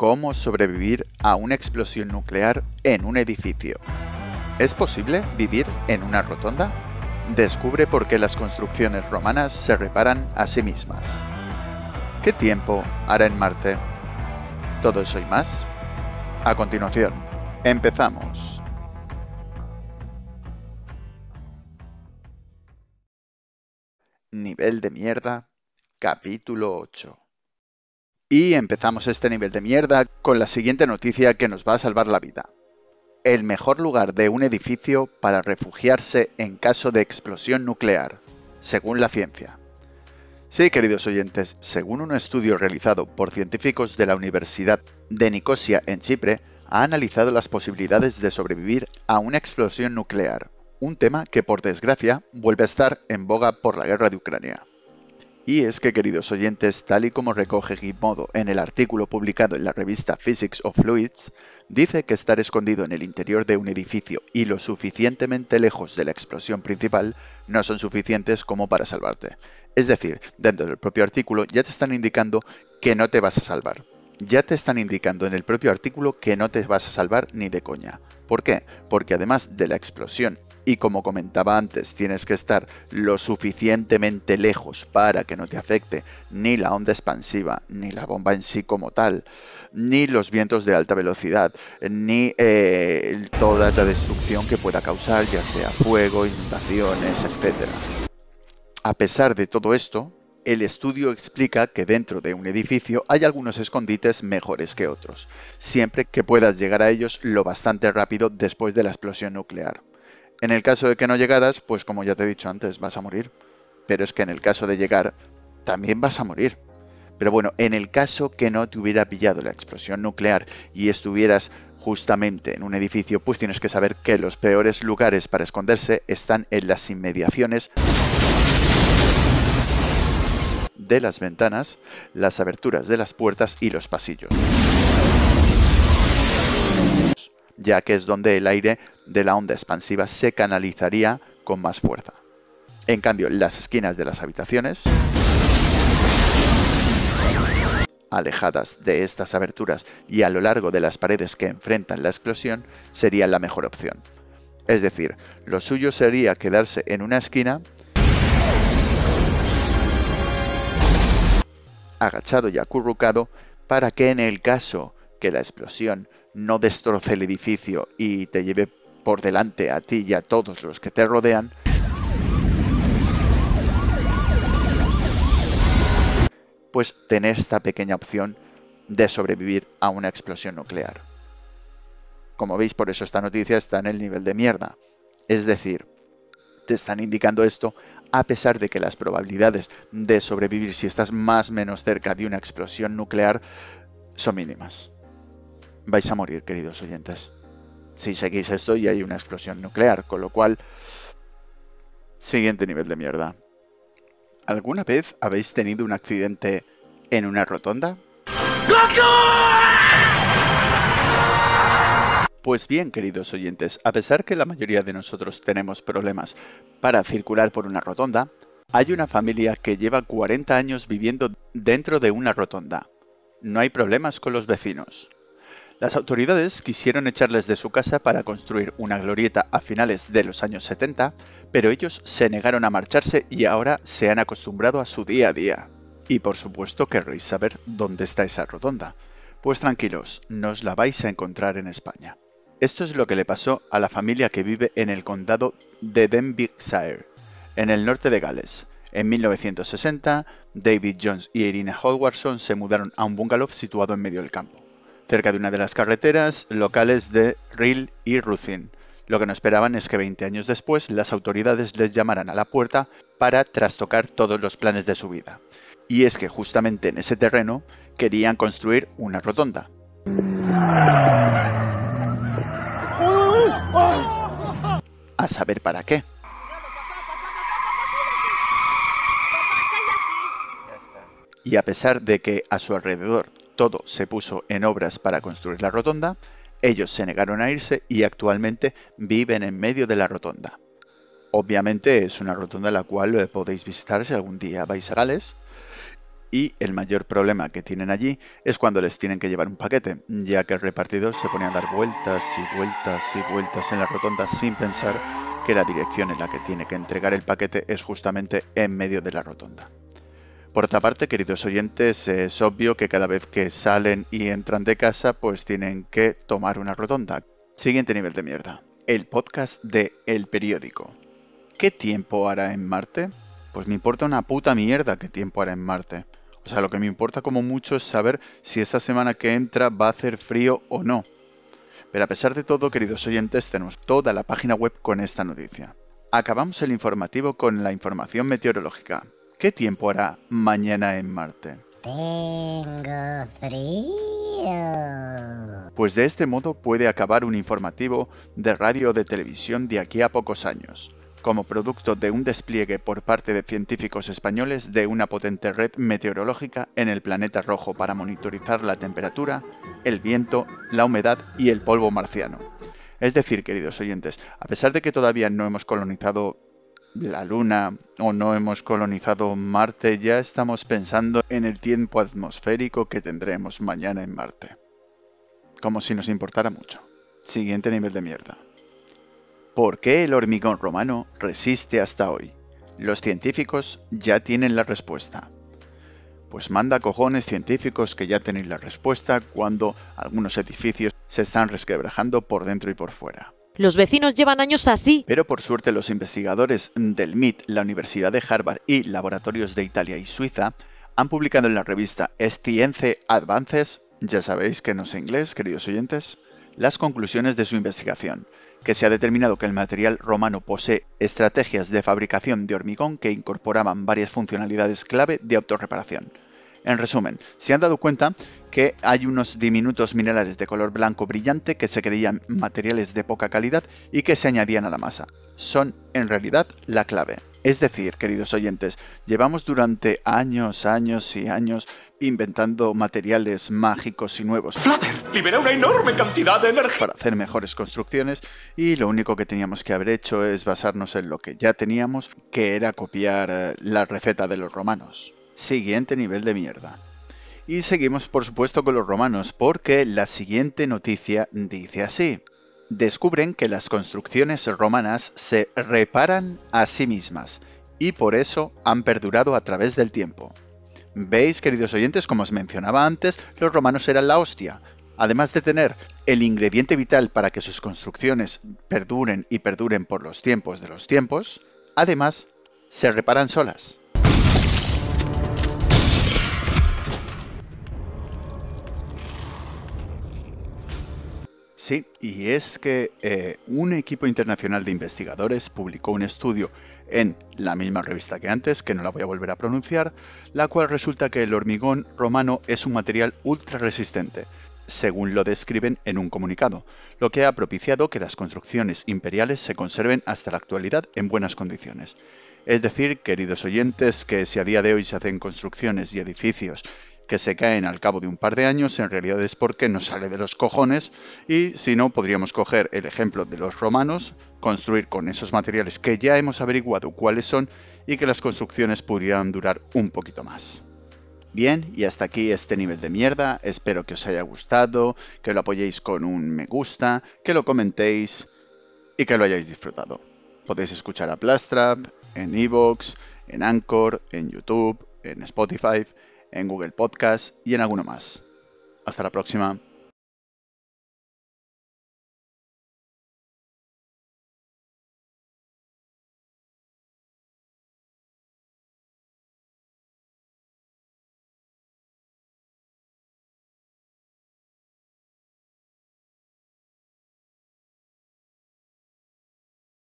cómo sobrevivir a una explosión nuclear en un edificio. ¿Es posible vivir en una rotonda? Descubre por qué las construcciones romanas se reparan a sí mismas. ¿Qué tiempo hará en Marte? Todo eso y más. A continuación, empezamos. Nivel de mierda, capítulo 8. Y empezamos este nivel de mierda con la siguiente noticia que nos va a salvar la vida. El mejor lugar de un edificio para refugiarse en caso de explosión nuclear, según la ciencia. Sí, queridos oyentes, según un estudio realizado por científicos de la Universidad de Nicosia en Chipre, ha analizado las posibilidades de sobrevivir a una explosión nuclear, un tema que por desgracia vuelve a estar en boga por la guerra de Ucrania. Y es que, queridos oyentes, tal y como recoge Gizmodo en el artículo publicado en la revista Physics of Fluids, dice que estar escondido en el interior de un edificio y lo suficientemente lejos de la explosión principal no son suficientes como para salvarte. Es decir, dentro del propio artículo ya te están indicando que no te vas a salvar. Ya te están indicando en el propio artículo que no te vas a salvar ni de coña. ¿Por qué? Porque además de la explosión y como comentaba antes, tienes que estar lo suficientemente lejos para que no te afecte ni la onda expansiva, ni la bomba en sí como tal, ni los vientos de alta velocidad, ni eh, toda la destrucción que pueda causar, ya sea fuego, inundaciones, etc. A pesar de todo esto, el estudio explica que dentro de un edificio hay algunos escondites mejores que otros, siempre que puedas llegar a ellos lo bastante rápido después de la explosión nuclear. En el caso de que no llegaras, pues como ya te he dicho antes, vas a morir. Pero es que en el caso de llegar, también vas a morir. Pero bueno, en el caso que no te hubiera pillado la explosión nuclear y estuvieras justamente en un edificio, pues tienes que saber que los peores lugares para esconderse están en las inmediaciones de las ventanas, las aberturas de las puertas y los pasillos ya que es donde el aire de la onda expansiva se canalizaría con más fuerza. En cambio, las esquinas de las habitaciones, alejadas de estas aberturas y a lo largo de las paredes que enfrentan la explosión, sería la mejor opción. Es decir, lo suyo sería quedarse en una esquina agachado y acurrucado para que en el caso que la explosión no destroce el edificio y te lleve por delante a ti y a todos los que te rodean, pues tener esta pequeña opción de sobrevivir a una explosión nuclear. Como veis, por eso esta noticia está en el nivel de mierda. Es decir, te están indicando esto a pesar de que las probabilidades de sobrevivir si estás más o menos cerca de una explosión nuclear son mínimas vais a morir, queridos oyentes. Si seguís esto y hay una explosión nuclear, con lo cual, siguiente nivel de mierda. ¿Alguna vez habéis tenido un accidente en una rotonda? Pues bien, queridos oyentes, a pesar que la mayoría de nosotros tenemos problemas para circular por una rotonda, hay una familia que lleva 40 años viviendo dentro de una rotonda. No hay problemas con los vecinos. Las autoridades quisieron echarles de su casa para construir una glorieta a finales de los años 70, pero ellos se negaron a marcharse y ahora se han acostumbrado a su día a día. Y por supuesto querréis saber dónde está esa rotonda. Pues tranquilos, nos la vais a encontrar en España. Esto es lo que le pasó a la familia que vive en el condado de Denbighshire, en el norte de Gales. En 1960, David Jones y Irina Howardson se mudaron a un bungalow situado en medio del campo cerca de una de las carreteras locales de Ril y Ruthin. Lo que no esperaban es que 20 años después las autoridades les llamaran a la puerta para trastocar todos los planes de su vida. Y es que justamente en ese terreno querían construir una rotonda. A saber para qué. Y a pesar de que a su alrededor todo se puso en obras para construir la rotonda, ellos se negaron a irse y actualmente viven en medio de la rotonda. Obviamente es una rotonda la cual eh, podéis visitar si algún día vais a Gales. y el mayor problema que tienen allí es cuando les tienen que llevar un paquete, ya que el repartidor se pone a dar vueltas y vueltas y vueltas en la rotonda sin pensar que la dirección en la que tiene que entregar el paquete es justamente en medio de la rotonda. Por otra parte, queridos oyentes, es obvio que cada vez que salen y entran de casa, pues tienen que tomar una rotonda. Siguiente nivel de mierda. El podcast de El Periódico. ¿Qué tiempo hará en Marte? Pues me importa una puta mierda qué tiempo hará en Marte. O sea, lo que me importa como mucho es saber si esta semana que entra va a hacer frío o no. Pero a pesar de todo, queridos oyentes, tenemos toda la página web con esta noticia. Acabamos el informativo con la información meteorológica. ¿Qué tiempo hará mañana en Marte? Tengo frío. Pues de este modo puede acabar un informativo de radio o de televisión de aquí a pocos años como producto de un despliegue por parte de científicos españoles de una potente red meteorológica en el planeta rojo para monitorizar la temperatura, el viento, la humedad y el polvo marciano. Es decir, queridos oyentes, a pesar de que todavía no hemos colonizado la Luna o no hemos colonizado Marte, ya estamos pensando en el tiempo atmosférico que tendremos mañana en Marte. Como si nos importara mucho. Siguiente nivel de mierda. ¿Por qué el hormigón romano resiste hasta hoy? Los científicos ya tienen la respuesta. Pues manda cojones científicos que ya tenéis la respuesta cuando algunos edificios se están resquebrajando por dentro y por fuera. Los vecinos llevan años así. Pero por suerte los investigadores del MIT, la Universidad de Harvard y laboratorios de Italia y Suiza han publicado en la revista Science Advances, ya sabéis que no sé inglés, queridos oyentes, las conclusiones de su investigación, que se ha determinado que el material romano posee estrategias de fabricación de hormigón que incorporaban varias funcionalidades clave de autorreparación. En resumen, se han dado cuenta que hay unos diminutos minerales de color blanco brillante que se creían materiales de poca calidad y que se añadían a la masa. Son en realidad la clave. Es decir, queridos oyentes, llevamos durante años, años y años inventando materiales mágicos y nuevos Flutter libera una enorme cantidad de energía. para hacer mejores construcciones y lo único que teníamos que haber hecho es basarnos en lo que ya teníamos, que era copiar eh, la receta de los romanos. Siguiente nivel de mierda. Y seguimos por supuesto con los romanos, porque la siguiente noticia dice así. Descubren que las construcciones romanas se reparan a sí mismas y por eso han perdurado a través del tiempo. Veis, queridos oyentes, como os mencionaba antes, los romanos eran la hostia. Además de tener el ingrediente vital para que sus construcciones perduren y perduren por los tiempos de los tiempos, además se reparan solas. Sí, y es que eh, un equipo internacional de investigadores publicó un estudio en la misma revista que antes, que no la voy a volver a pronunciar, la cual resulta que el hormigón romano es un material ultra resistente, según lo describen en un comunicado, lo que ha propiciado que las construcciones imperiales se conserven hasta la actualidad en buenas condiciones. Es decir, queridos oyentes, que si a día de hoy se hacen construcciones y edificios que se caen al cabo de un par de años, en realidad es porque no sale de los cojones y si no, podríamos coger el ejemplo de los romanos, construir con esos materiales que ya hemos averiguado cuáles son y que las construcciones pudieran durar un poquito más. Bien, y hasta aquí este nivel de mierda. Espero que os haya gustado, que lo apoyéis con un me gusta, que lo comentéis y que lo hayáis disfrutado. Podéis escuchar a Plastrap en Evox, en Anchor, en YouTube, en Spotify, en Google Podcast y en alguno más. Hasta la próxima.